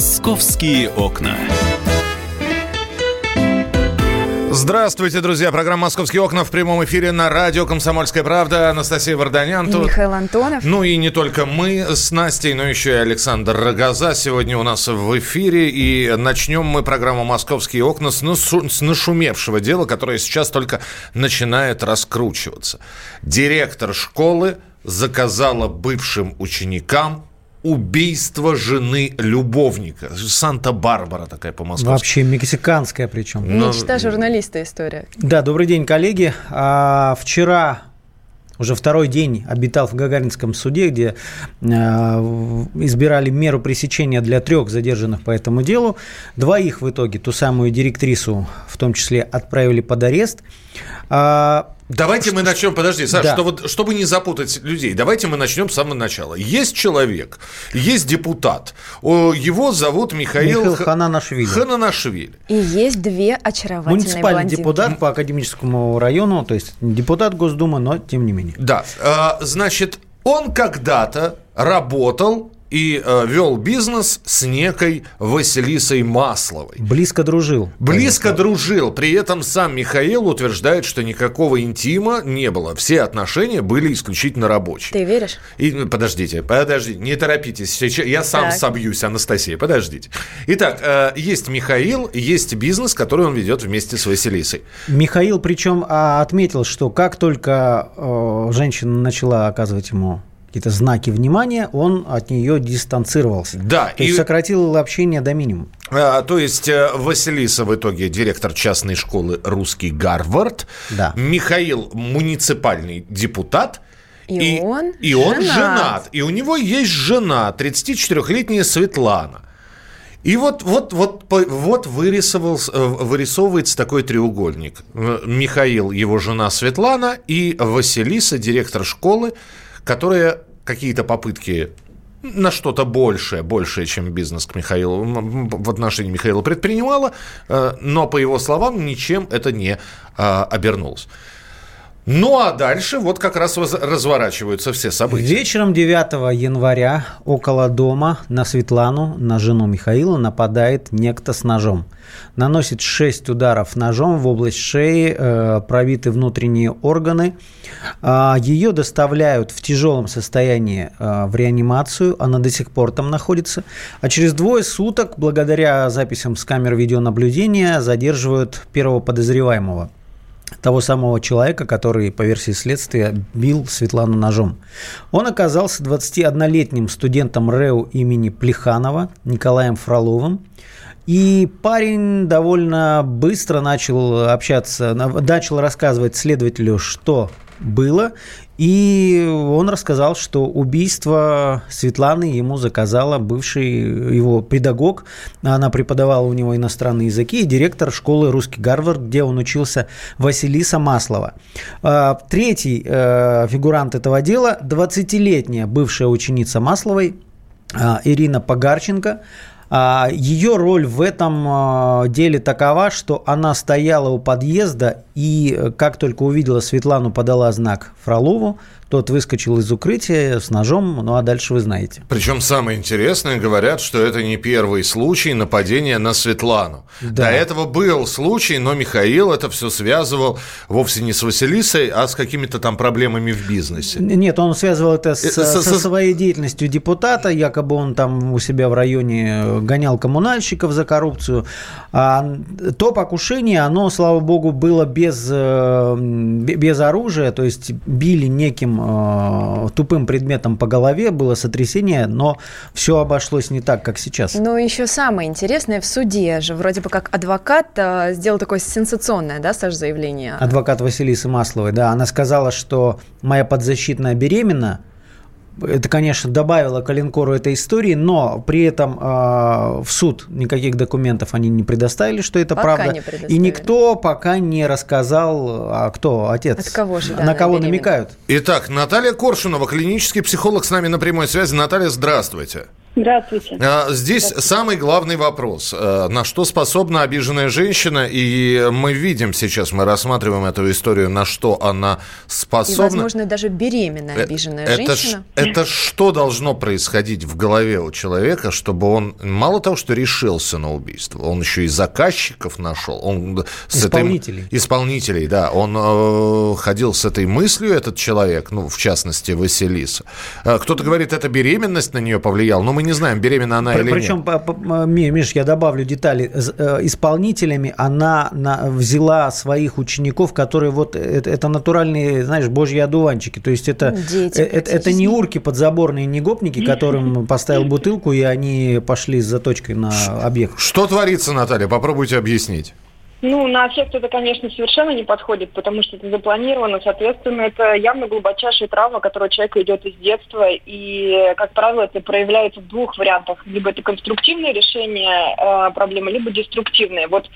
Московские окна. Здравствуйте, друзья. Программа «Московские окна» в прямом эфире на радио «Комсомольская правда». Анастасия Варданян И тут. Михаил Антонов. Ну и не только мы с Настей, но еще и Александр Рогоза сегодня у нас в эфире. И начнем мы программу «Московские окна» с, нашу- с нашумевшего дела, которое сейчас только начинает раскручиваться. Директор школы заказала бывшим ученикам убийство жены любовника. Санта-Барбара такая по-московски. Вообще мексиканская причем. Ну, Мечта журналиста история. Да, добрый день, коллеги. А, вчера уже второй день обитал в Гагаринском суде, где э, избирали меру пресечения для трех задержанных по этому делу. Двоих в итоге, ту самую директрису, в том числе, отправили под арест. А, Давайте мы начнем, подожди, Саша, Да. что вот, чтобы не запутать людей, давайте мы начнем с самого начала. Есть человек, есть депутат, его зовут Михаил, Михаил Ха- Хананашвили. Хананашвили. И есть две очаровательные Муниципальный блондинки. депутат по академическому району, то есть депутат Госдумы, но тем не менее. Да, а, значит, он когда-то работал и э, вел бизнес с некой Василисой Масловой. Близко дружил. Близко дружил. При этом сам Михаил утверждает, что никакого интима не было. Все отношения были исключительно рабочие. Ты веришь? И, ну, подождите, подождите, не торопитесь. Сейчас я сам Так. собьюсь, Анастасия, подождите. Итак, э, есть Михаил, есть бизнес, который он ведет вместе с Василисой. Михаил причем а, отметил, что как только э, женщина начала оказывать ему какие-то знаки внимания, он от нее дистанцировался. Да, То есть и- сократил общение до минимума. А, то есть э, Василиса в итоге директор частной школы «Русский Гарвард». Да. Михаил муниципальный депутат. И он и он женат. женат. И у него есть жена, 34-летняя Светлана. И вот, вот, вот, вот вырисовался, э, вырисовывается такой треугольник. Михаил, его жена Светлана и Василиса, директор школы, которая какие-то попытки на что-то большее, большее, чем бизнес к Михаилу, в отношении Михаила предпринимала, э, но, по его словам, ничем это не а, обернулось. Ну, а дальше вот как раз разворачиваются все события. Вечером 9 января около дома на Светлану, на жену Михаила, нападает некто с ножом. Наносит 6 ударов ножом в область шеи, э, пробиты внутренние органы. А, Ее доставляют в тяжелом состоянии э, в реанимацию, она до сих пор там находится. А через двое суток, благодаря записям с камер видеонаблюдения, задерживают первого подозреваемого того самого человека, который, по версии следствия, бил Светлану ножом. Он оказался 21-летним студентом РЭУ имени Плеханова Николаем Фроловым. И парень довольно быстро начал общаться, на- начал рассказывать следователю, что было. И он рассказал, что убийство Светланы ему заказала бывший его педагог. Она преподавала у него иностранные языки и директор школы «Русский Гарвард», где он учился, Василиса Маслова. А, Третий э, фигурант этого дела – 20-летняя бывшая ученица Масловой а, Ирина Погарченко. А, Ее роль в этом деле такова, что она стояла у подъезда и э, как только увидела Светлану, подала знак Фролову, тот выскочил из укрытия с ножом, ну а дальше вы знаете. Причем самое интересное, говорят, что это не первый случай нападения на Светлану. Да. До этого был случай, но Михаил это все связывал вовсе не с Василисой, а с какими-то там проблемами в бизнесе. Нет, он связывал это с, Э, со- со со- своей деятельностью депутата, якобы он там у себя в районе э, гонял коммунальщиков за коррупцию. А то покушение, оно, слава богу, было без, э, бе- без оружия, то есть били неким э, тупым предметом по голове, было сотрясение, но все обошлось не так, как сейчас. Но еще самое интересное, в суде же вроде бы как адвокат а, сделал такое сенсационное, да, Саш, заявление? Адвокат Василисы Масловой, да, она сказала, что моя подзащитная беременна. Это, конечно, добавило коленкору этой истории, но при этом э, в суд никаких документов они не предоставили, что это Пока правда. И никто пока не рассказал, а кто отец. От кого же, да, на кого беременна? намекают. Итак, Наталья Коршунова, клинический психолог с нами на прямой связи. Наталья, здравствуйте. Здравствуйте. А, здесь Здравствуйте. самый главный вопрос. Э, на что способна обиженная женщина? И мы видим сейчас, мы рассматриваем эту историю, на что она способна. И, возможно, даже беременная э, обиженная это женщина. Ш, это что должно происходить в голове у человека, чтобы он мало того, что решился на убийство, он еще и заказчиков нашел. Он с исполнителей. Этой, исполнителей, да. Он э, ходил с этой мыслью, этот человек, ну, в частности, Василиса. Э, кто-то говорит, это беременность на нее повлияла, но мы не знаем, беременна она При, или причем, нет. Причем, Миш, я добавлю детали. Э, исполнителями она взяла своих учеников, которые вот это, это натуральные, знаешь, божьи одуванчики. То есть это, Дети, это, это не урки подзаборные, не гопники, которым поставил бутылку, и они пошли с заточкой на объект. Что творится, Наталья? Попробуйте объяснить. Ну, на эффект это, конечно, совершенно не подходит, потому что это запланировано. Соответственно, это явно глубочайшая травма, которая у человека идет из детства. И, как правило, это проявляется в двух вариантах. Либо это конструктивное решение э, проблемы, либо деструктивное. Вот э,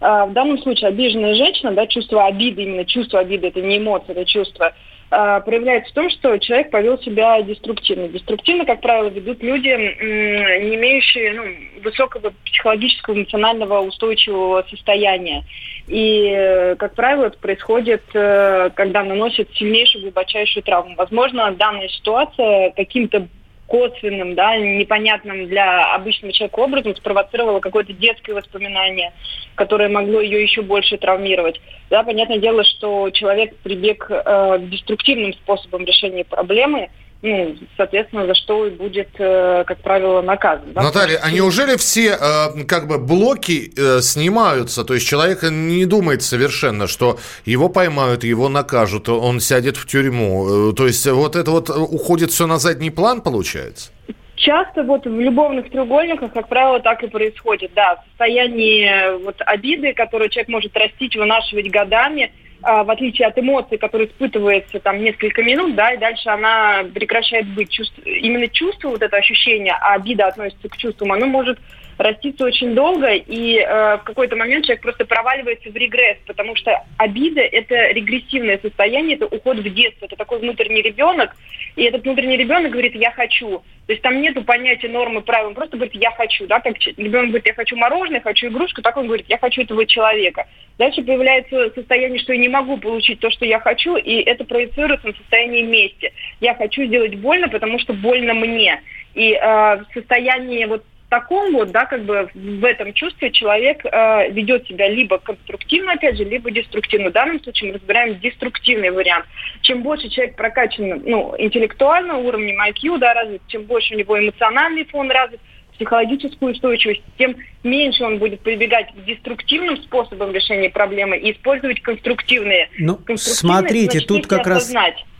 в данном случае обиженная женщина, да, чувство обиды, именно чувство обиды, это не эмоция, это чувство – проявляется в том, что человек повел себя деструктивно. Деструктивно, как правило, ведут люди, не имеющие ну, высокого психологического, эмоционального устойчивого состояния. И, как правило, это происходит, э, когда наносят сильнейшую, глубочайшую травму. Возможно, данная ситуация каким-то косвенным, да, непонятным для обычного человека образом спровоцировало какое-то детское воспоминание, которое могло ее еще больше травмировать. Да, понятное дело, что человек прибег э, к деструктивным способам решения проблемы – ну, соответственно, за что и будет, э, как правило, наказан. Да? Наталья, а неужели все э, как бы блоки э, снимаются? То есть человек не думает совершенно, что его поймают, его накажут, он сядет в тюрьму. То есть вот это вот уходит все на задний план, получается? Часто вот в любовных треугольниках, как правило, так и происходит. Да, в состоянии вот обиды, которую человек может растить, вынашивать годами – в отличие от эмоций, которые испытывается там несколько минут, да, и дальше она прекращает быть. Чувств... Именно чувство, вот это ощущение, а обида относится к чувствам, оно может растится очень долго, и э, в какой-то момент человек просто проваливается в регресс, потому что обида – это регрессивное состояние, это уход в детство, это такой внутренний ребенок, и этот внутренний ребенок говорит «я хочу». То есть там нету понятия нормы, правил, он просто говорит «я хочу». Да? Как ребенок говорит «я хочу мороженое, хочу игрушку», так он говорит «я хочу этого человека». Дальше появляется состояние, что я не могу получить то, что я хочу, и это проецируется на состояние мести. Я хочу сделать больно, потому что больно мне. И э, в состоянии вот таком вот, да, как бы в этом чувстве человек э, ведет себя либо конструктивно, опять же, либо деструктивно. В данном случае мы разбираем деструктивный вариант. Чем больше человек прокачан, ну, интеллектуально, уровнем IQ, да, развит, чем больше у него эмоциональный фон развит, психологическую устойчивость, тем меньше он будет прибегать к деструктивным способам решения проблемы и использовать конструктивные. Ну, смотрите, тут как раз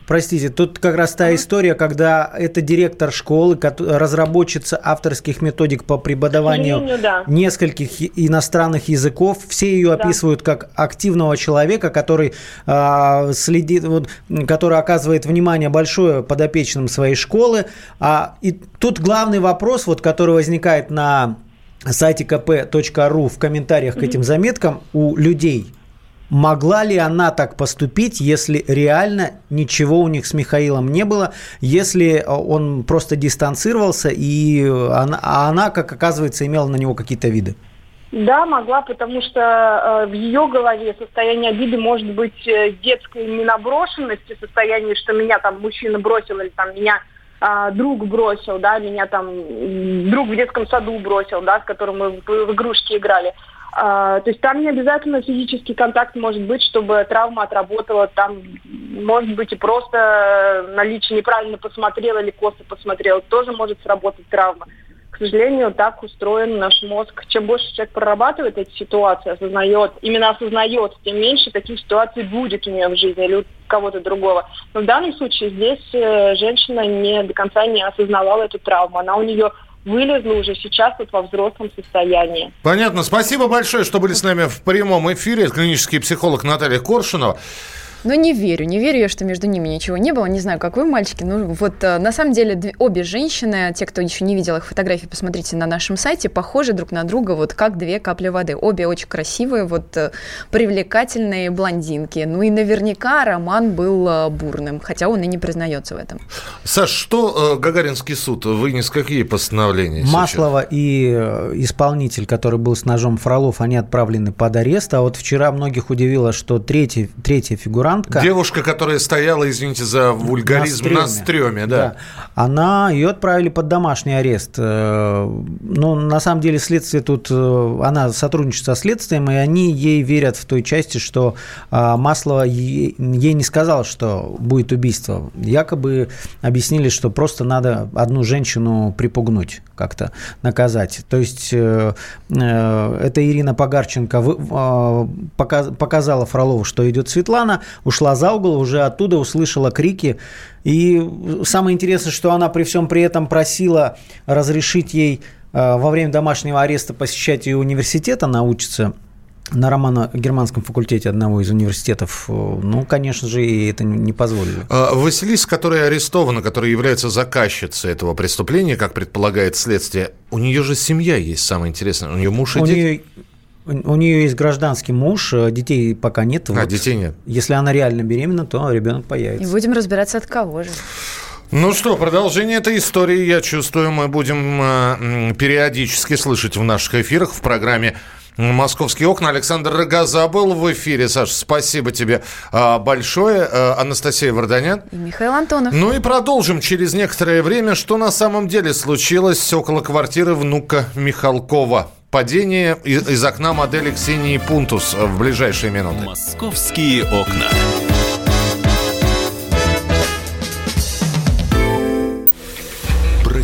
Простите, тут как раз та история, когда это директор школы, разработчица авторских методик по преподаванию да. нескольких иностранных языков. Все ее да. описывают как активного человека, который э, следит, вот, который оказывает внимание большое подопечным своей школы. А, и тут главный вопрос, вот, который возникает на сайте kp.ru в комментариях к этим заметкам у людей – Могла ли она так поступить, если реально ничего у них с Михаилом не было, если э, он просто дистанцировался, и она, а она, как оказывается, имела на него какие-то виды? Да, могла, потому что э, в ее голове состояние обиды может быть э, детской ненаброшенности, состояние, что меня там мужчина бросил или там меня э, друг бросил, да, меня там друг в детском саду бросил, да, с которым мы в, в игрушки играли. А, то есть там не обязательно физический контакт может быть, чтобы травма отработала. Там может быть и просто наличие неправильно посмотрел или косо посмотрел. Тоже может сработать травма. К сожалению, так устроен наш мозг. Чем больше человек прорабатывает эти ситуации, осознает, именно осознает, тем меньше таких ситуаций будет у нее в жизни или у кого-то другого. Но в данном случае здесь э, женщина не до конца не осознавала эту травму. Она у нее вылезла уже сейчас вот во взрослом состоянии. Понятно. Спасибо большое, что были с нами в прямом эфире. Клинический психолог Наталья Коршунова. Ну, не верю, не верю я, что между ними ничего не было. Не знаю, как вы, мальчики. Ну, вот э, на самом деле обе женщины, те, кто еще не видел их фотографии, посмотрите на нашем сайте, похожи друг на друга вот как две капли воды. Обе очень красивые, вот э, привлекательные блондинки. Ну и наверняка роман был э, бурным, хотя он и не признается в этом. Саш, что Гагаринский суд вынес какие постановления? Маслова сейчас? и исполнитель, который был с ножом Фролов, они отправлены под арест. А вот вчера многих удивило, что третий, третья фигурантка... Девушка, которая стояла, извините за вульгаризм, на стреме, на стреме да. да. Она, ее отправили под домашний арест. Э, Но ну, на самом деле следствие тут... Э, она сотрудничает со следствием, и они ей верят в той части, что э, Маслова ей не сказал, что будет убийство. Якобы объяснили, что просто надо одну женщину припугнуть как-то, наказать. То есть это Ирина Погарченко показала Фролову, что идет Светлана, ушла за угол, уже оттуда услышала крики. И самое интересное, что она при всем при этом просила разрешить ей э, во время домашнего ареста посещать ее университет, она учится на романо-германском факультете одного из университетов, э, ну, конечно же, и это не позволили. А, Василиса, которая арестована, которая является заказчицей этого преступления, как предполагает следствие, у нее же семья есть, самое интересное. У нее муж и у дети. Нее у нее есть гражданский муж, э, детей пока нет. А, вот. детей нет. Если она реально беременна, то ребенок появится. И будем разбираться, от кого же. Ну что, продолжение этой истории, я чувствую, мы будем э, периодически слышать в наших эфирах в программе «Московские окна». Александр Рогоза был в эфире. Саша, спасибо тебе э, большое. Э, Анастасия Варданян. И Михаил Антонов. Ну и продолжим через некоторое время, что на самом деле случилось около квартиры внука Михалкова. Падение из окна модели Ксении Пунтус в ближайшие минуты. Московские окна.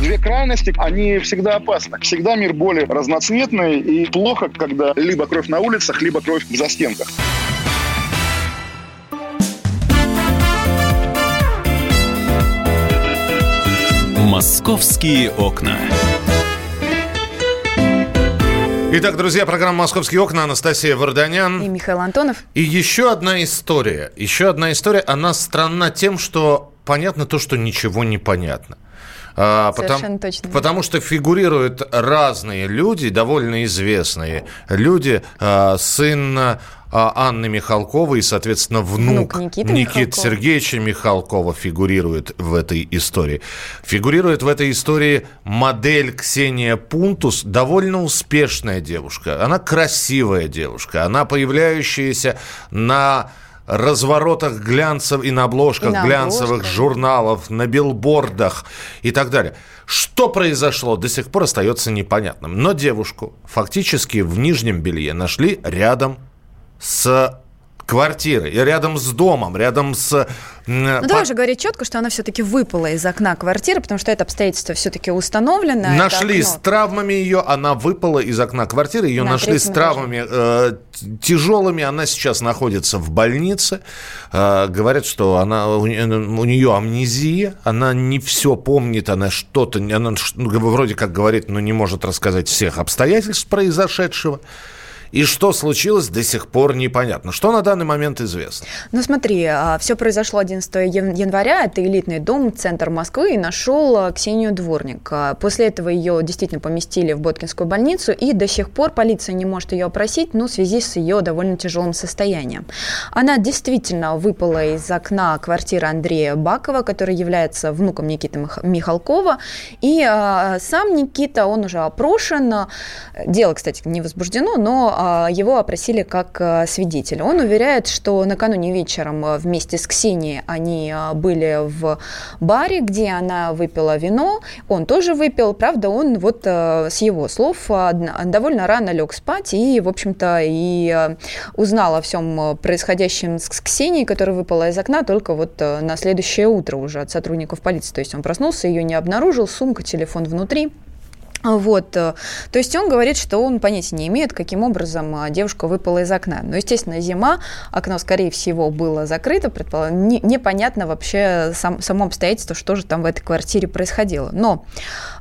Две крайности, они всегда опасны. Всегда мир более разноцветный и плохо, когда либо кровь на улицах, либо кровь в застенках. «Московские окна». Итак, друзья, программа «Московские окна». Анастасия Варданян. И Михаил Антонов. И еще одна история. Еще одна история. Она странна тем, что понятно то, что ничего не понятно. А, Совершенно потому, точно. Потому что фигурируют разные люди, довольно известные люди. А, сын а, Анны Михалковой и, соответственно, внук, внук Никиты, Никиты Сергеевича Михалкова фигурирует в этой истории. Фигурирует в этой истории модель Ксения Пунтус, довольно успешная девушка. Она красивая девушка, она появляющаяся на разворотах глянцев и на обложках и на глянцевых обложках. журналов, на билбордах и так далее. Что произошло, до сих пор остается непонятным. Но девушку фактически в нижнем белье нашли рядом с квартиры, рядом с домом, рядом с... Ну, по... давай же говорить четко, что она все-таки выпала из окна квартиры, потому что это обстоятельство все-таки установлено. Нашли с травмами ее, она выпала из окна квартиры, ее На нашли с травмами э, тяжелыми, она сейчас находится в больнице. Э, говорят, что она, у, у нее амнезия, она не все помнит, она что-то, она вроде как говорит, но не может рассказать всех обстоятельств произошедшего. И что случилось, до сих пор непонятно. Что на данный момент известно? Ну смотри, а, все произошло 11 января. Это элитный дом, центр Москвы, и нашел а, Ксению Дворник. А, после этого ее действительно поместили в Боткинскую больницу, и до сих пор полиция не может ее опросить, ну, в связи с ее довольно тяжелым состоянием. Она действительно выпала из окна квартиры Андрея Бакова, который является внуком Никиты Михалкова. И сам Никита, он уже опрошен. Дело, кстати, не возбуждено, но его опросили как а, свидетеля. Он уверяет, что накануне вечером вместе с Ксенией они а, были в баре, где она выпила вино. Он тоже выпил. Правда, он вот а, с его слов а, довольно рано лег спать и, в общем-то, и а, узнал о всем происходящем с Ксенией, которая выпала из окна только вот а, на следующее утро уже от сотрудников полиции. То есть он проснулся, ее не обнаружил, сумка, телефон внутри. Вот, э, то есть он говорит, что он понятия не имеет, каким образом а, девушка выпала из окна. Но, естественно, зима, окно, скорее всего, было закрыто, предполаг... непонятно вообще сам, само обстоятельство, что же там в этой квартире происходило. Но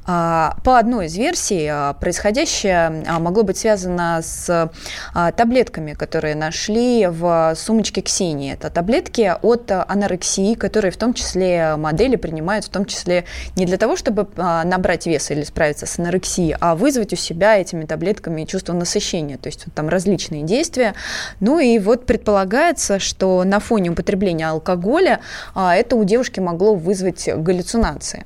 по одной из версий а, происходящее могло быть связано с таблетками, которые нашли в сумочке Ксении. Это таблетки от анорексии, которые в том числе модели принимают, в том числе не для того, чтобы набрать вес или справиться с анорексией, а вызвать у себя этими таблетками чувство насыщения. То есть вот там различные действия. Ну и вот предполагается, что на фоне употребления алкоголя а, это у девушки могло вызвать галлюцинации.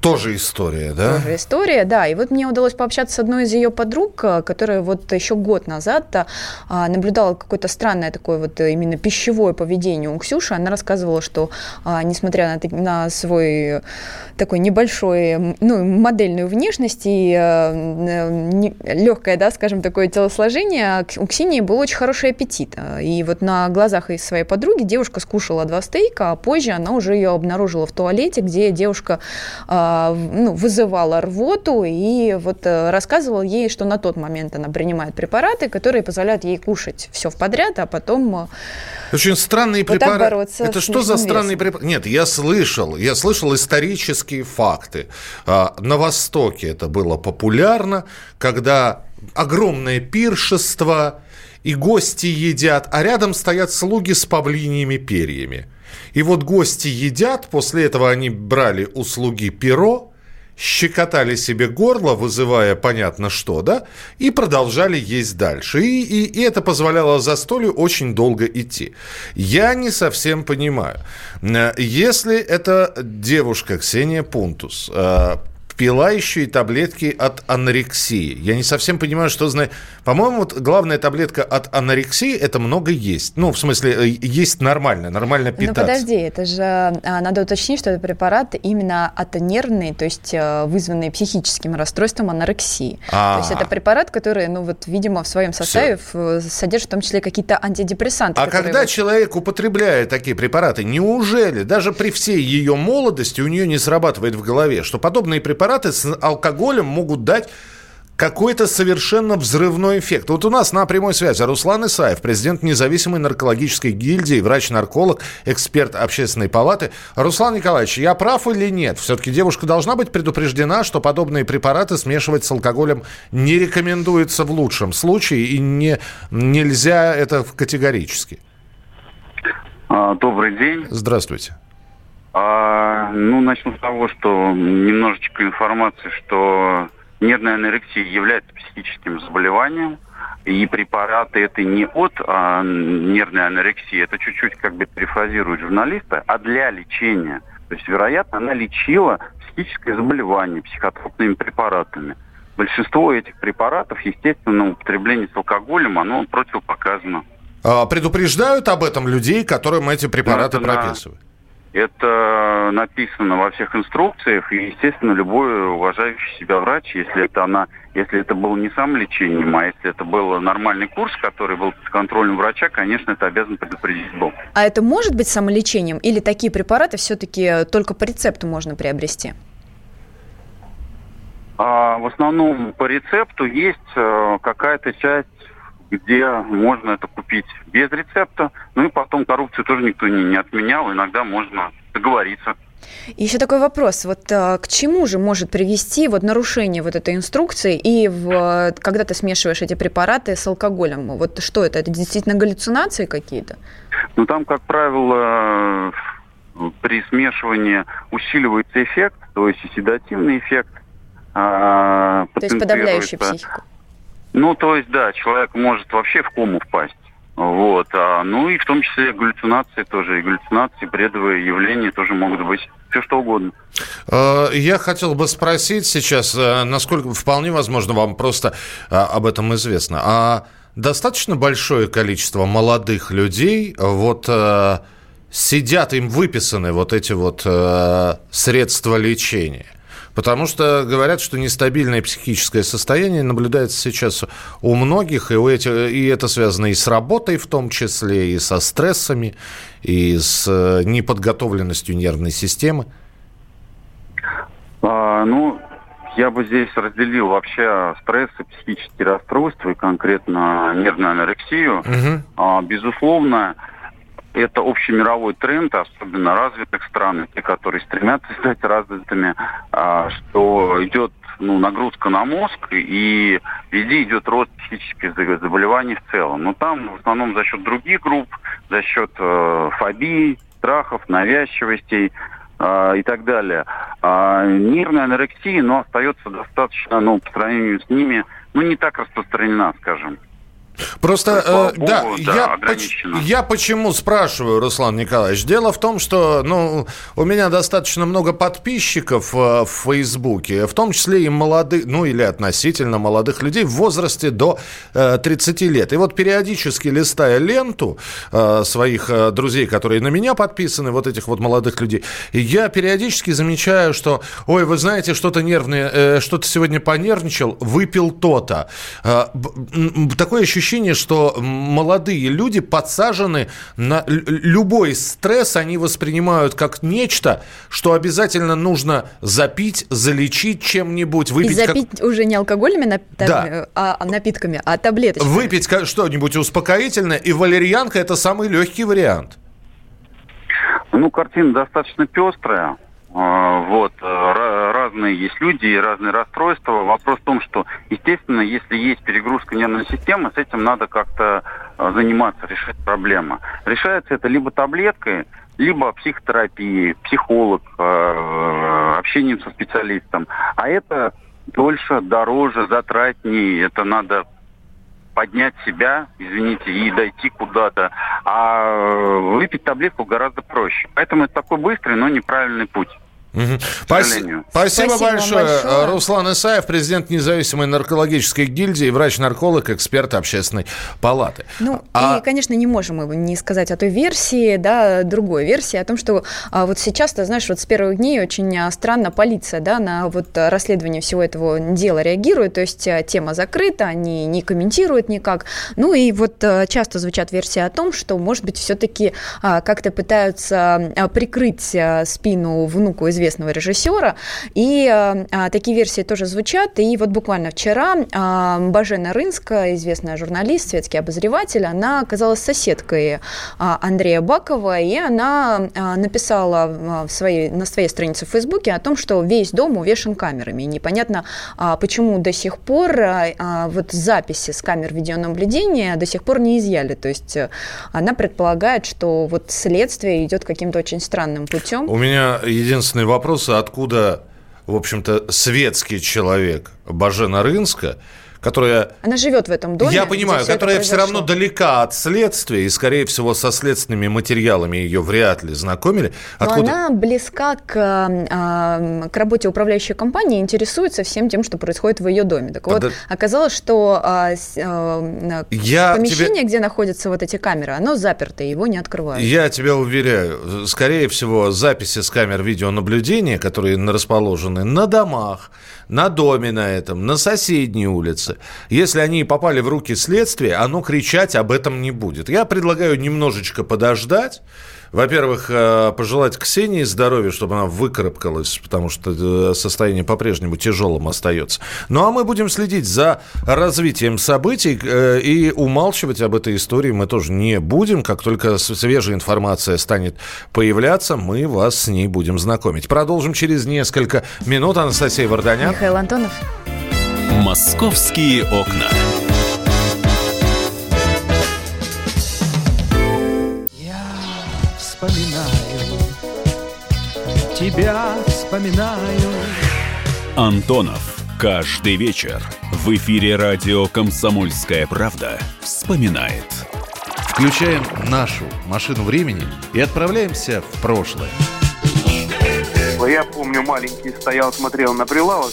Тоже история, да? Тоже история, да. И вот мне удалось пообщаться с одной из ее подруг, э, которая вот еще год назад э, а, наблюдала какое-то странное такое вот именно пищевое поведение у Ксюши. Она рассказывала, что а, несмотря на, на свой такой небольшой, ну, модельную внешность и э, легкое, да, скажем, такое телосложение, у Ксении был очень хороший аппетит. И вот на глазах своей подруги девушка скушала два стейка, а позже она уже ее обнаружила в туалете, где девушка а, ну, вызывала рвоту и вот э, рассказывал ей, что на тот момент она принимает препараты, которые позволяют ей кушать все в подряд, а потом э, очень странные препараты. Это что за странные препараты? Нет, я слышал, я слышал исторические факты. А, на Востоке это было популярно, когда огромное пиршество, и гости едят, а рядом стоят слуги с павлиньими перьями. И вот гости едят, после этого они брали у слуги перо, щекотали себе горло, вызывая понятно что, да, и продолжали есть дальше. И, и, и это позволяло застолью очень долго идти. Я не совсем понимаю. Э, если эта девушка Ксения Пунтус э, пила еще и таблетки от анорексии. Я не совсем понимаю, что знает. По-моему, вот главная таблетка от анорексии – это много есть. Ну, в смысле, э, есть нормально, нормально ну, питаться. Ну, подожди, это же а, надо уточнить, что это препарат именно от нервной, то есть э, вызванный психическим расстройством анорексии. А-а-а. То есть это препарат, который, ну вот, видимо, в своем составе Все. содержит в том числе какие-то антидепрессанты. А когда вот... человек употребляет такие препараты, неужели даже при всей ее молодости у нее не срабатывает в голове, что подобные препараты препараты с алкоголем могут дать какой-то совершенно взрывной эффект. Вот у нас на прямой связи Руслан Исаев, президент независимой наркологической гильдии, врач-нарколог, эксперт общественной палаты. Руслан Николаевич, я прав или нет? Все-таки девушка должна быть предупреждена, что подобные препараты смешивать с алкоголем не рекомендуется в лучшем случае и не, нельзя это категорически. А, добрый день. Здравствуйте. А, ну, начну с того, что немножечко информации, что нервная анорексия является психическим заболеванием, и препараты это не от а, нервной анорексии, это чуть-чуть как бы перефразирует журналиста, а для лечения. То есть, вероятно, она лечила психическое заболевание психотропными препаратами. Большинство этих препаратов, естественно, употребление с алкоголем, оно противопоказано. А, предупреждают об этом людей, которым эти препараты ну, прописывают? Это написано во всех инструкциях, и, естественно, любой уважающий себя врач, если это она, если это было не самолечением, а если это был нормальный курс, который был под контролем врача, конечно, это обязан предупредить Бог. А это может быть самолечением, или такие препараты все-таки только по рецепту можно приобрести? А, в основном по рецепту есть э, какая-то часть где можно это купить без рецепта. Ну и потом коррупцию тоже никто не, не отменял. Иногда можно договориться еще такой вопрос. Вот а, к чему же может привести вот нарушение вот этой инструкции и в, когда ты смешиваешь эти препараты с алкоголем? Вот что это? Это действительно галлюцинации какие-то? Ну, там, как правило, при смешивании усиливается эффект, то есть седативный эффект. А, то есть подавляющий психику? Ну, то есть, да, человек может вообще в кому впасть. Вот. А, ну и в том числе галлюцинации тоже. И галлюцинации, бредовые явления тоже могут быть. Все что угодно. А, я хотел бы спросить сейчас, э, насколько вполне возможно вам просто а, об этом известно. А достаточно большое количество молодых людей вот э, сидят, им выписаны вот эти вот э, средства лечения? Потому что говорят, что нестабильное психическое состояние наблюдается сейчас у многих, и, у этих, и это связано и с работой в том числе, и со стрессами, и с э, неподготовленностью нервной системы. А, ну, я бы здесь разделил вообще стрессы, психические расстройства и конкретно нервную анорексию. Угу. А, безусловно, это общемировой тренд, особенно развитых стран, те, которые стремятся стать развитыми, а, что идет ну, нагрузка на мозг, и везде идет рост психических заболеваний в целом. Но там в основном за счет других групп, за счет э, фобий, страхов, навязчивостей э, и так далее. А нервная анорексия, но остается достаточно, ну, по сравнению с ними, ну, не так распространена, скажем. Просто, э, Богу, да, да я, поч- я почему спрашиваю, Руслан Николаевич? Дело в том, что ну, у меня достаточно много подписчиков э, в Фейсбуке, в том числе и молодых, ну или относительно молодых людей в возрасте до э, 30 лет. И вот периодически листая ленту э, своих э, друзей, которые на меня подписаны, вот этих вот молодых людей, я периодически замечаю, что, ой, вы знаете, что-то нервное, э, что-то сегодня понервничал, выпил то-то. Э, такое ощущение, ощущение, что молодые люди подсажены на любой стресс, они воспринимают как нечто, что обязательно нужно запить, залечить чем-нибудь, выпить. И запить как... уже не алкогольными напитками, да. а напитками, а таблеточками. Выпить что-нибудь успокоительное, и валерьянка – это самый легкий вариант. Ну, картина достаточно пестрая. А, вот, э, разные есть люди и разные расстройства. Вопрос в том, что, естественно, если есть перегрузка нервной системы, с этим надо как-то э, заниматься, решать проблему. Решается это либо таблеткой, либо психотерапией, психолог, э, общением со специалистом. А это дольше, дороже, затратнее. Это надо поднять себя, извините, и дойти куда-то. А выпить таблетку гораздо проще. Поэтому это такой быстрый, но неправильный путь. Угу. Спасибо, Спасибо большое. большое. Руслан Исаев, президент независимой наркологической гильдии, врач-нарколог, эксперт общественной палаты. Ну, а... и, конечно, не можем мы не сказать о той версии, да, другой версии, о том, что а, вот сейчас, ты знаешь, вот с первых дней очень а, странно полиция, да, на вот расследование всего этого дела реагирует, то есть а, тема закрыта, они не комментируют никак. Ну и вот а, часто звучат версии о том, что, может быть, все-таки а, как-то пытаются прикрыть спину внуку известного известного режиссера. И э, а, такие версии тоже звучат. И вот буквально вчера а, Бажена Рынска, известная журналист, светский обозреватель, она оказалась соседкой а, Андрея Бакова, и она а, написала в своей, на своей странице в Фейсбуке о том, что весь дом увешан камерами. И непонятно, а, почему до сих пор а, вот записи с камер видеонаблюдения до сих пор не изъяли. То есть она предполагает, что вот следствие идет каким-то очень странным путем. У меня единственный вопрос, откуда, в общем-то, светский человек Бажена Рынска – которая... Она живет в этом доме. Я понимаю, которая все равно далека от следствия, и, скорее всего, со следственными материалами ее вряд ли знакомили. Откуда... Но она близка к, а, к работе управляющей компании, интересуется всем тем, что происходит в ее доме. Так вот, да... оказалось, что а, а, Я помещение, тебе... где находятся вот эти камеры, оно заперто, его не открывают. Я тебя уверяю, скорее всего, записи с камер видеонаблюдения, которые расположены на домах, на доме на этом, на соседней улице, если они попали в руки следствия, оно кричать об этом не будет. Я предлагаю немножечко подождать, во-первых, э, пожелать Ксении здоровья, чтобы она выкарабкалась, потому что э, состояние по-прежнему тяжелым остается. Ну а мы будем следить за развитием событий э, и умалчивать об этой истории мы тоже не будем. Как только свежая информация станет появляться, мы вас с ней будем знакомить. Продолжим через несколько минут. Анастасия Варданян. Михаил Антонов. «Московские окна». вспоминаю, тебя вспоминаю. Антонов. Каждый вечер в эфире радио «Комсомольская правда» вспоминает. Включаем нашу машину времени и отправляемся в прошлое. Я помню, маленький стоял, смотрел на прилавок.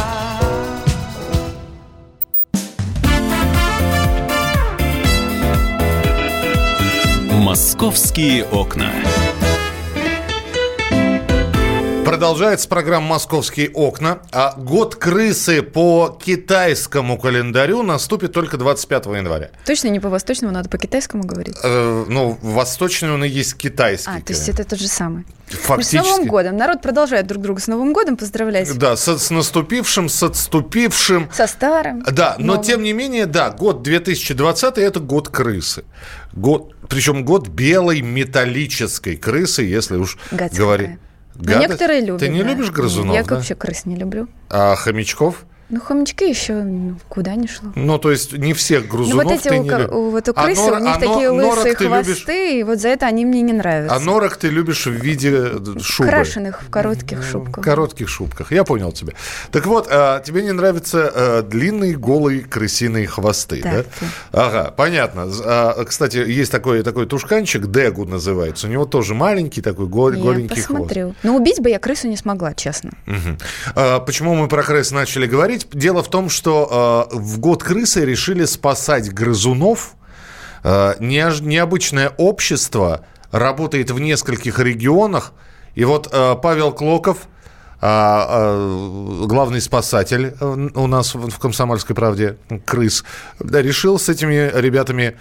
«Московские окна». Продолжается программа «Московские окна». А год крысы по китайскому календарю наступит только 25 января. Точно не по восточному, надо по китайскому говорить. Э, ну, восточный он и есть китайский. А, то есть это тот же самый. Фактически. Ну, с Новым годом. Народ продолжает друг друга с Новым годом поздравлять. Да, с, с наступившим, с отступившим. Со старым. Да, но новым. тем не менее, да, год 2020 это год крысы. Год, причем год белой металлической крысы, если уж Гадская говорить. Но некоторые любят. Ты не да. любишь грызунов, Я да? вообще крыс не люблю. А хомячков? Ну, хомячки еще ну, куда не шло. Ну, то есть не всех Ну, грызунов вот эти ты у, не у- вот у А крысы, нор- у них а нор- такие норок лысые ты хвосты, любишь? и вот за это они мне не нравятся. А норок ты любишь в виде шубы. Крашеных в коротких шубках. В коротких шубках. Я понял тебя. Так вот, а, тебе не нравятся а, длинные голые крысиные хвосты, Так, да? Ага, понятно. А, кстати, есть такой, такой тушканчик, Дегу называется. У него тоже маленький такой гол- Я голенький посмотрю. Но убить бы я крысу не смогла, честно. Мгм. А, Почему мы про крыс начали говорить? Дело в том, что а, в год крысы решили спасать грызунов. А, неож- Необычное общество работает в нескольких регионах. И вот а, Павел Клоков, а, а, главный спасатель э, у нас в в «Комсомольской правде» крыс, да, решил с этими ребятами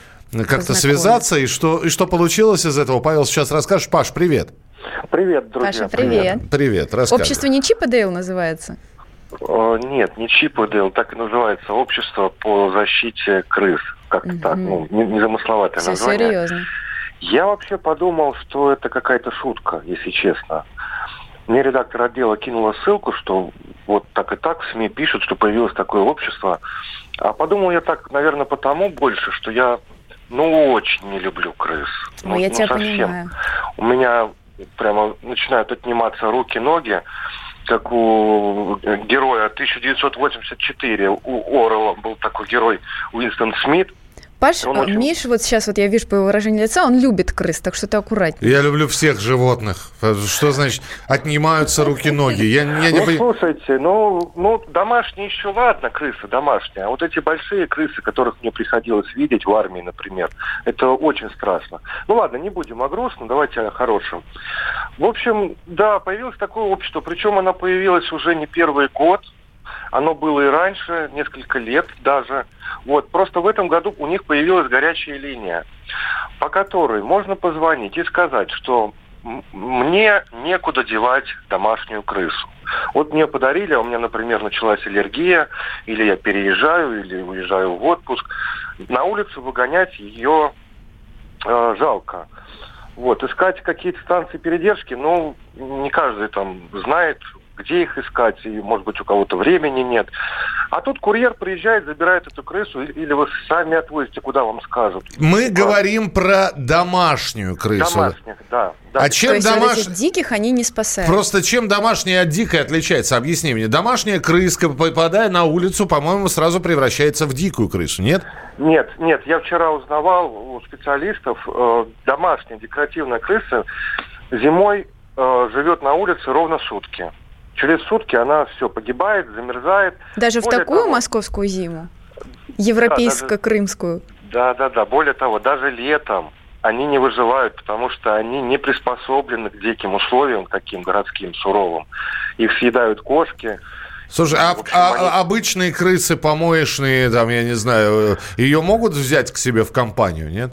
как-то связаться. И что, и что получилось из этого, Павел сейчас расскажешь. Паш, привет. Привет, друзья. Паша, привет. Привет, рассказывай. Общество не Чип и Дейл называется. Э, Нет, не Чип и Дейл, так и называется общество по защите крыс. Как-то так, ну, не- незамысловатое Все название. серьезно. Я вообще подумал, что это какая-то шутка, если честно. Мне редактор отдела кинула ссылку, что вот так и так в СМИ пишут, что появилось такое общество. А подумал я так, наверное, потому больше, что я, ну, очень не люблю крыс. Ну, Ну, я ну, тебя совсем. понимаю. У меня прямо начинают отниматься руки-ноги, как у героя 1984. У Орла был такой герой Уинстон Смит. Паш, Он очень- Миш, вот сейчас вот я вижу по его выражению лица, он любит крыс, так что ты аккуратнее. Я люблю всех животных. Что значит отнимаются руки-ноги? Я, я не ну, слушайте, ну, ну, домашние еще ладно, крысы домашние, а вот эти большие крысы, которых мне приходилось видеть в армии, например, это очень страшно. Ну ладно, не будем о грустном, давайте о хорошем. В общем, да, появилось такое общество, причем оно появилось уже не первый год, оно было и раньше, несколько лет даже. Вот, просто в этом году у них появилась горячая линия, по которой можно позвонить и сказать, что мне некуда девать домашнюю крысу. Вот мне подарили, а у меня, например, началась аллергия, или я переезжаю, или уезжаю в отпуск. На улицу выгонять ее э, жалко. Вот, искать какие-то станции передержки, ну, не каждый там знает, где их искать, и, может быть, у кого-то времени нет. А тут курьер приезжает, забирает эту крысу, или вы сами отвозите, куда вам скажут. Мы говорим про домашнюю крысу. Домашних, да. да. А чем То есть вот домаш- этих диких они не спасают. Просто чем домашняя от дикой отличается? Объясни мне. Домашняя крыска, попадая на улицу, по-моему, сразу превращается в дикую крысу, нет? Нет, нет, я вчера узнавал у специалистов, э, домашняя декоративная крыса зимой э, живет на улице ровно сутки. Через сутки она все погибает, замерзает. Даже в Более такую того- московскую зиму? Европейско-крымскую? Да, да, да. Более того, даже летом они не выживают, потому что они не приспособлены к диким условиям, таким городским, суровым. Их съедают кошки. Слушай, а, а- а обычные крысы помоечные, там, я не знаю, ее могут взять к себе в компанию, нет?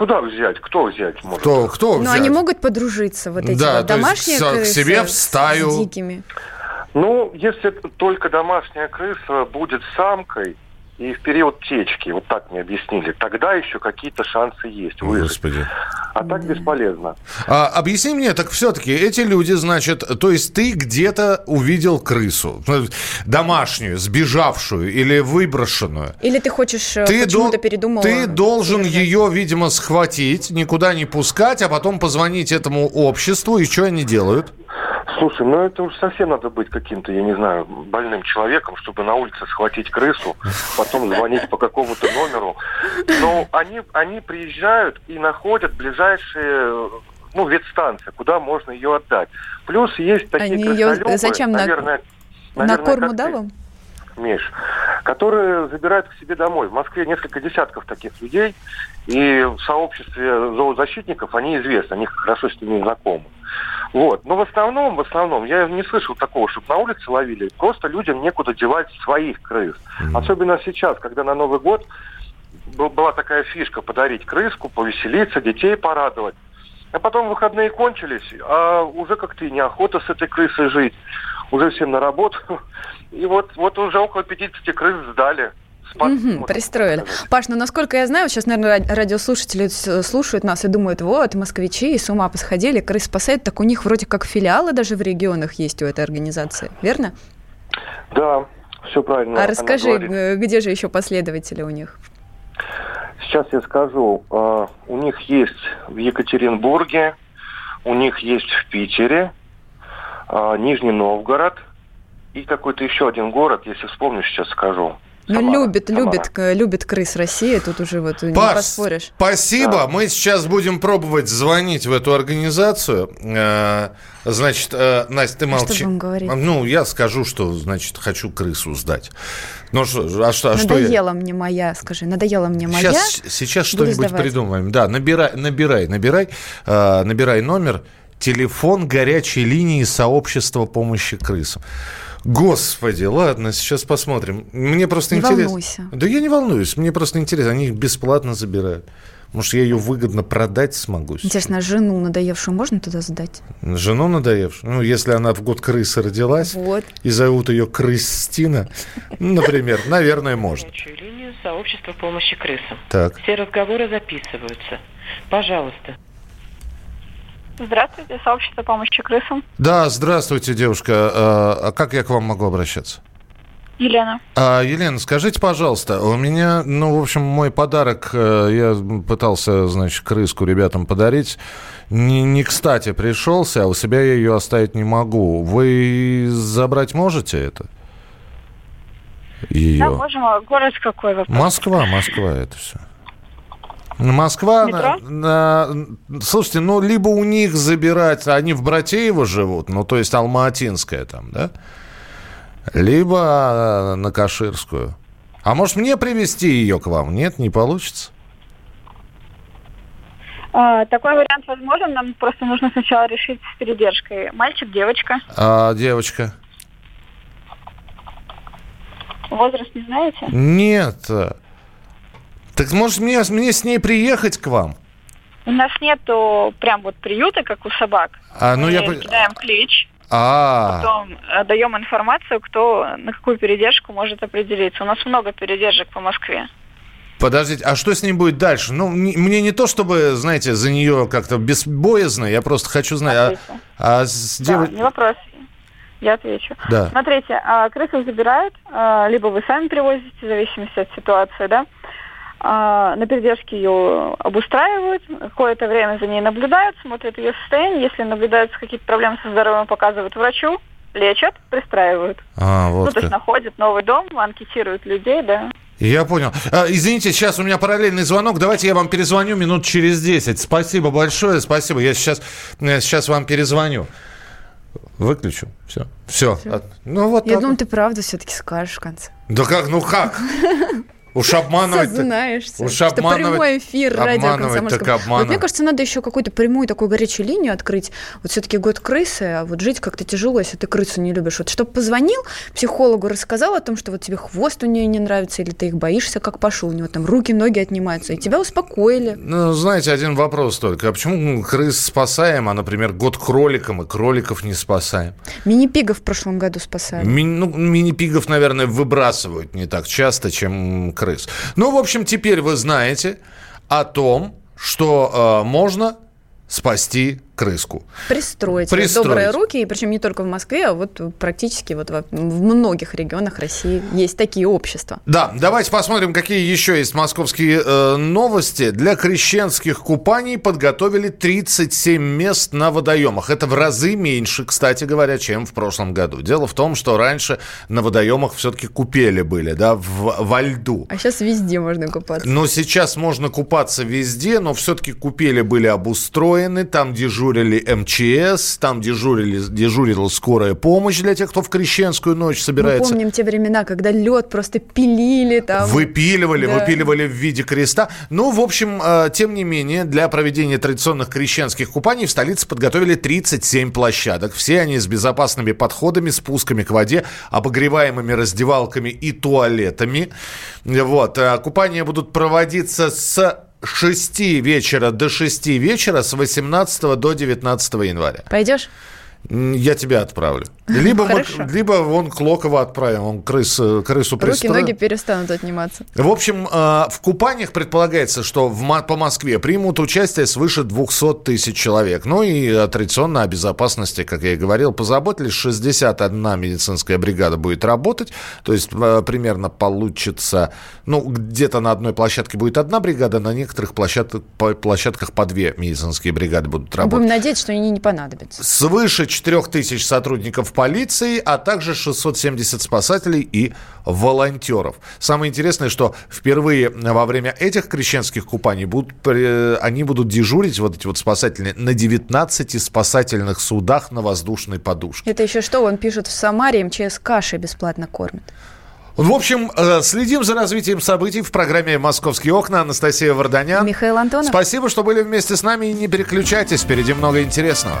Куда взять? Кто взять может? Кто, кто Но взять? Ну, они могут подружиться, вот эти Да, вот есть домашние к- к крысы себе в с- стаю. с дикими. Ну, если только домашняя крыса будет самкой и в период течки, вот так мне объяснили, тогда еще какие-то шансы есть выжить. Господи. А так бесполезно. А, объясни мне, так все-таки эти люди, значит, то есть ты где-то увидел крысу, ну, домашнюю, сбежавшую или выброшенную. Или ты хочешь э, Ты, почему-то дол- передумала? ты должен ее, видимо, схватить, никуда не пускать, а потом позвонить этому обществу, и что они делают? Слушай, ну это уж совсем надо быть каким-то, я не знаю, больным человеком, чтобы на улице схватить крысу, потом звонить по какому-то номеру. Но они, они приезжают и находят ближайшие ну, ветстанции, куда можно ее отдать. Плюс есть такие Они ее зачем на- наверное, На наверное, корм как ты, удавам? Миш, которые забирают к себе домой. В Москве несколько десятков таких людей, и в сообществе зоозащитников они известны, они хорошо с ними знакомы. Вот. Но в основном, в основном, я не слышал такого, чтобы на улице ловили. Просто людям некуда девать своих крыс. Особенно сейчас, когда на Новый год был- была такая фишка подарить крыску, повеселиться, детей порадовать. А потом выходные кончились, а уже как-то и неохота с этой крысой жить. Уже всем на работу. И вот, вот уже около 50 крыс сдали. Спас- можно пристроили. Паш, ну насколько я знаю, сейчас, наверное, ра- радиослушатели с- слушают нас и думают, вот, москвичи с ума посходили, крыс спасают, так у них вроде как филиалы даже в регионах есть у этой организации, верно? Да, все правильно. а расскажи, говорит. э, где же еще последователи у них? Сейчас я скажу. А, У них есть в Екатеринбурге, у них есть в Питере, Нижний Новгород и какой-то еще один город, если вспомню, сейчас скажу. Ну, любит, любит, любит крыс Россия, тут уже вот не Паш, поспоришь. Спасибо. Мы сейчас будем пробовать звонить в эту организацию. Э, Значит, э, Настя, ты А что молчи. будем говорить? Ну, я скажу, что, значит, хочу крысу сдать. Ну, что, а что, а что я- надоела мне моя, скажи, надоела мне моя. Сейчас, сейчас что-нибудь придумаем. Да, набирай, набирай, набирай, э, набирай номер. Телефон горячей линии сообщества помощи крысам. Господи, ладно, сейчас посмотрим. Мне просто Не интересно. волнуйся. Да я не волнуюсь, мне просто интересно. Они их бесплатно забирают. Может, я ее выгодно продать смогу? Интересно, а жену надоевшую можно туда сдать? Жену надоевшую? Ну, если она в год крысы родилась Вот. и зовут ее Крыстина, ну, например, наверное, можно. линию сообщества помощи крысам. Так. Все разговоры записываются. Пожалуйста. Здравствуйте, сообщество помощи крысам. Да, здравствуйте, девушка. А а как я к вам могу обращаться? Елена. А, Елена, скажите, пожалуйста, у меня, ну, в общем, мой подарок, э, я пытался, значит, крыску ребятам подарить, не, не кстати пришелся, а у себя я ее оставить не могу. Вы забрать можете это? Ее? Да, можем. А Город какой вопрос? Москва, Москва это все. Москва, Метро? на- на- слушайте, ну, либо у них забирать, они в Братеево живут, ну, то есть Алма-Атинская там, да? Либо э, на Каширскую. А может, мне привезти ее к вам? Нет, не получится? А, такой вариант возможен. Нам просто нужно сначала решить с передержкой. Мальчик, девочка. А, девочка? Возраст не знаете? Нет. Так может мне, мне с ней приехать к вам? У нас нету прям вот приюта, как у собак. А, ну Мы я... кидаем клич, А, потом э, даем информацию, кто на какую передержку может определиться. У нас много передержек по Москве. Подождите, а что с ней будет дальше? Ну, не- мне не то, чтобы, знаете, за нее как-то бесбоязно, я просто хочу знать, а, а с Да, девой- не вопрос. Я отвечу. Да. Смотрите, а, крысу забирают, а, либо вы сами привозите, в зависимости от ситуации, да. А, На передержке ее обустраивают, какое-то время за ней наблюдают, смотрят ее состояние. Если наблюдаются какие-то проблемы со здоровьем, показывают врачу, лечат, пристраивают. А, вот ну, то есть находят новый дом, анкетируют людей, да. Я понял. А, извините, сейчас у меня параллельный звонок. Давайте я вам перезвоню минут через 10. Спасибо большое, спасибо. Я сейчас, я сейчас вам перезвоню. Выключу. Все. Все. Ну вот Я так. думаю, ты правду все-таки скажешь в конце. Да как, ну как? Уж обманывать. Сознаешься. Уж обманывать. прямой эфир радио обманывать так Комсомольского. Вот мне обманывать. кажется, надо еще какую-то прямую такую горячую линию открыть. Вот все-таки год крысы, а вот жить как-то тяжело, если ты крысу не любишь. Вот чтобы позвонил психологу, рассказал о том, что вот тебе хвост у нее не нравится, или ты их боишься, как пошел, у него там руки, ноги отнимаются, и тебя успокоили. Ну, знаете, один вопрос только. А почему ну, крыс спасаем, а, например, год кроликам и кроликов не спасаем? Мини-пига в прошлом году спасали. Ми- ну, мини-пигов, наверное, выбрасывают не так часто, чем крыс. Ну, в общем, теперь вы знаете о том, что э, можно спасти крыску. Пристроить. Пристроить. Добрые руки, и причем не только в Москве, а вот практически вот во- в многих регионах России есть такие общества. Да, давайте посмотрим, какие еще есть московские э, новости. Для крещенских купаний подготовили 37 мест на водоемах. Это в разы меньше, кстати говоря, чем в прошлом году. Дело в том, что раньше на водоемах все-таки купели были, да, в, во льду. А сейчас везде можно купаться. Но сейчас можно купаться везде, но все-таки купели были обустроены, там дежурили МЧС, там дежурили, дежурила скорая помощь для тех, кто в крещенскую ночь Мы собирается. помним те времена, когда лед просто пилили там. Выпиливали, Да. выпиливали в виде креста. Ну, в общем, э, тем не менее, для проведения традиционных крещенских купаний в столице подготовили 37 площадок. Все они с безопасными подходами, спусками к воде, обогреваемыми раздевалками и туалетами. Вот. э, Купания будут проводиться с 6 вечера до 6 вечера с 18 до 19 января. Пойдешь? Я тебя отправлю. Либо, мы, либо вон Клокова отправим, он крыс, э, крысу Руки, пристроит. ноги перестанут отниматься. В общем, э, в купаниях предполагается, что в, по Москве примут участие свыше 200 тысяч человек. Ну и традиционно о безопасности, как я и говорил, позаботились. 61 медицинская бригада будет работать. То есть э, примерно получится, ну, где-то на одной площадке будет одна бригада, на некоторых площадках, по, площадках по две медицинские бригады будут работать. Будем надеяться, что они не понадобятся. Свыше 4 тысяч сотрудников полиции, а также 670 спасателей и волонтеров. Самое интересное, что впервые во время этих крещенских купаний будут, они будут дежурить, вот эти вот спасатели, на 19 спасательных судах на воздушной подушке. Это еще что? Он пишет, в Самаре МЧС кашей бесплатно кормит. В общем, э, следим за развитием событий в программе «Московские окна». Анастасия Варданян. Михаил Антонов. Спасибо, что были вместе с нами и не переключайтесь, впереди много интересного.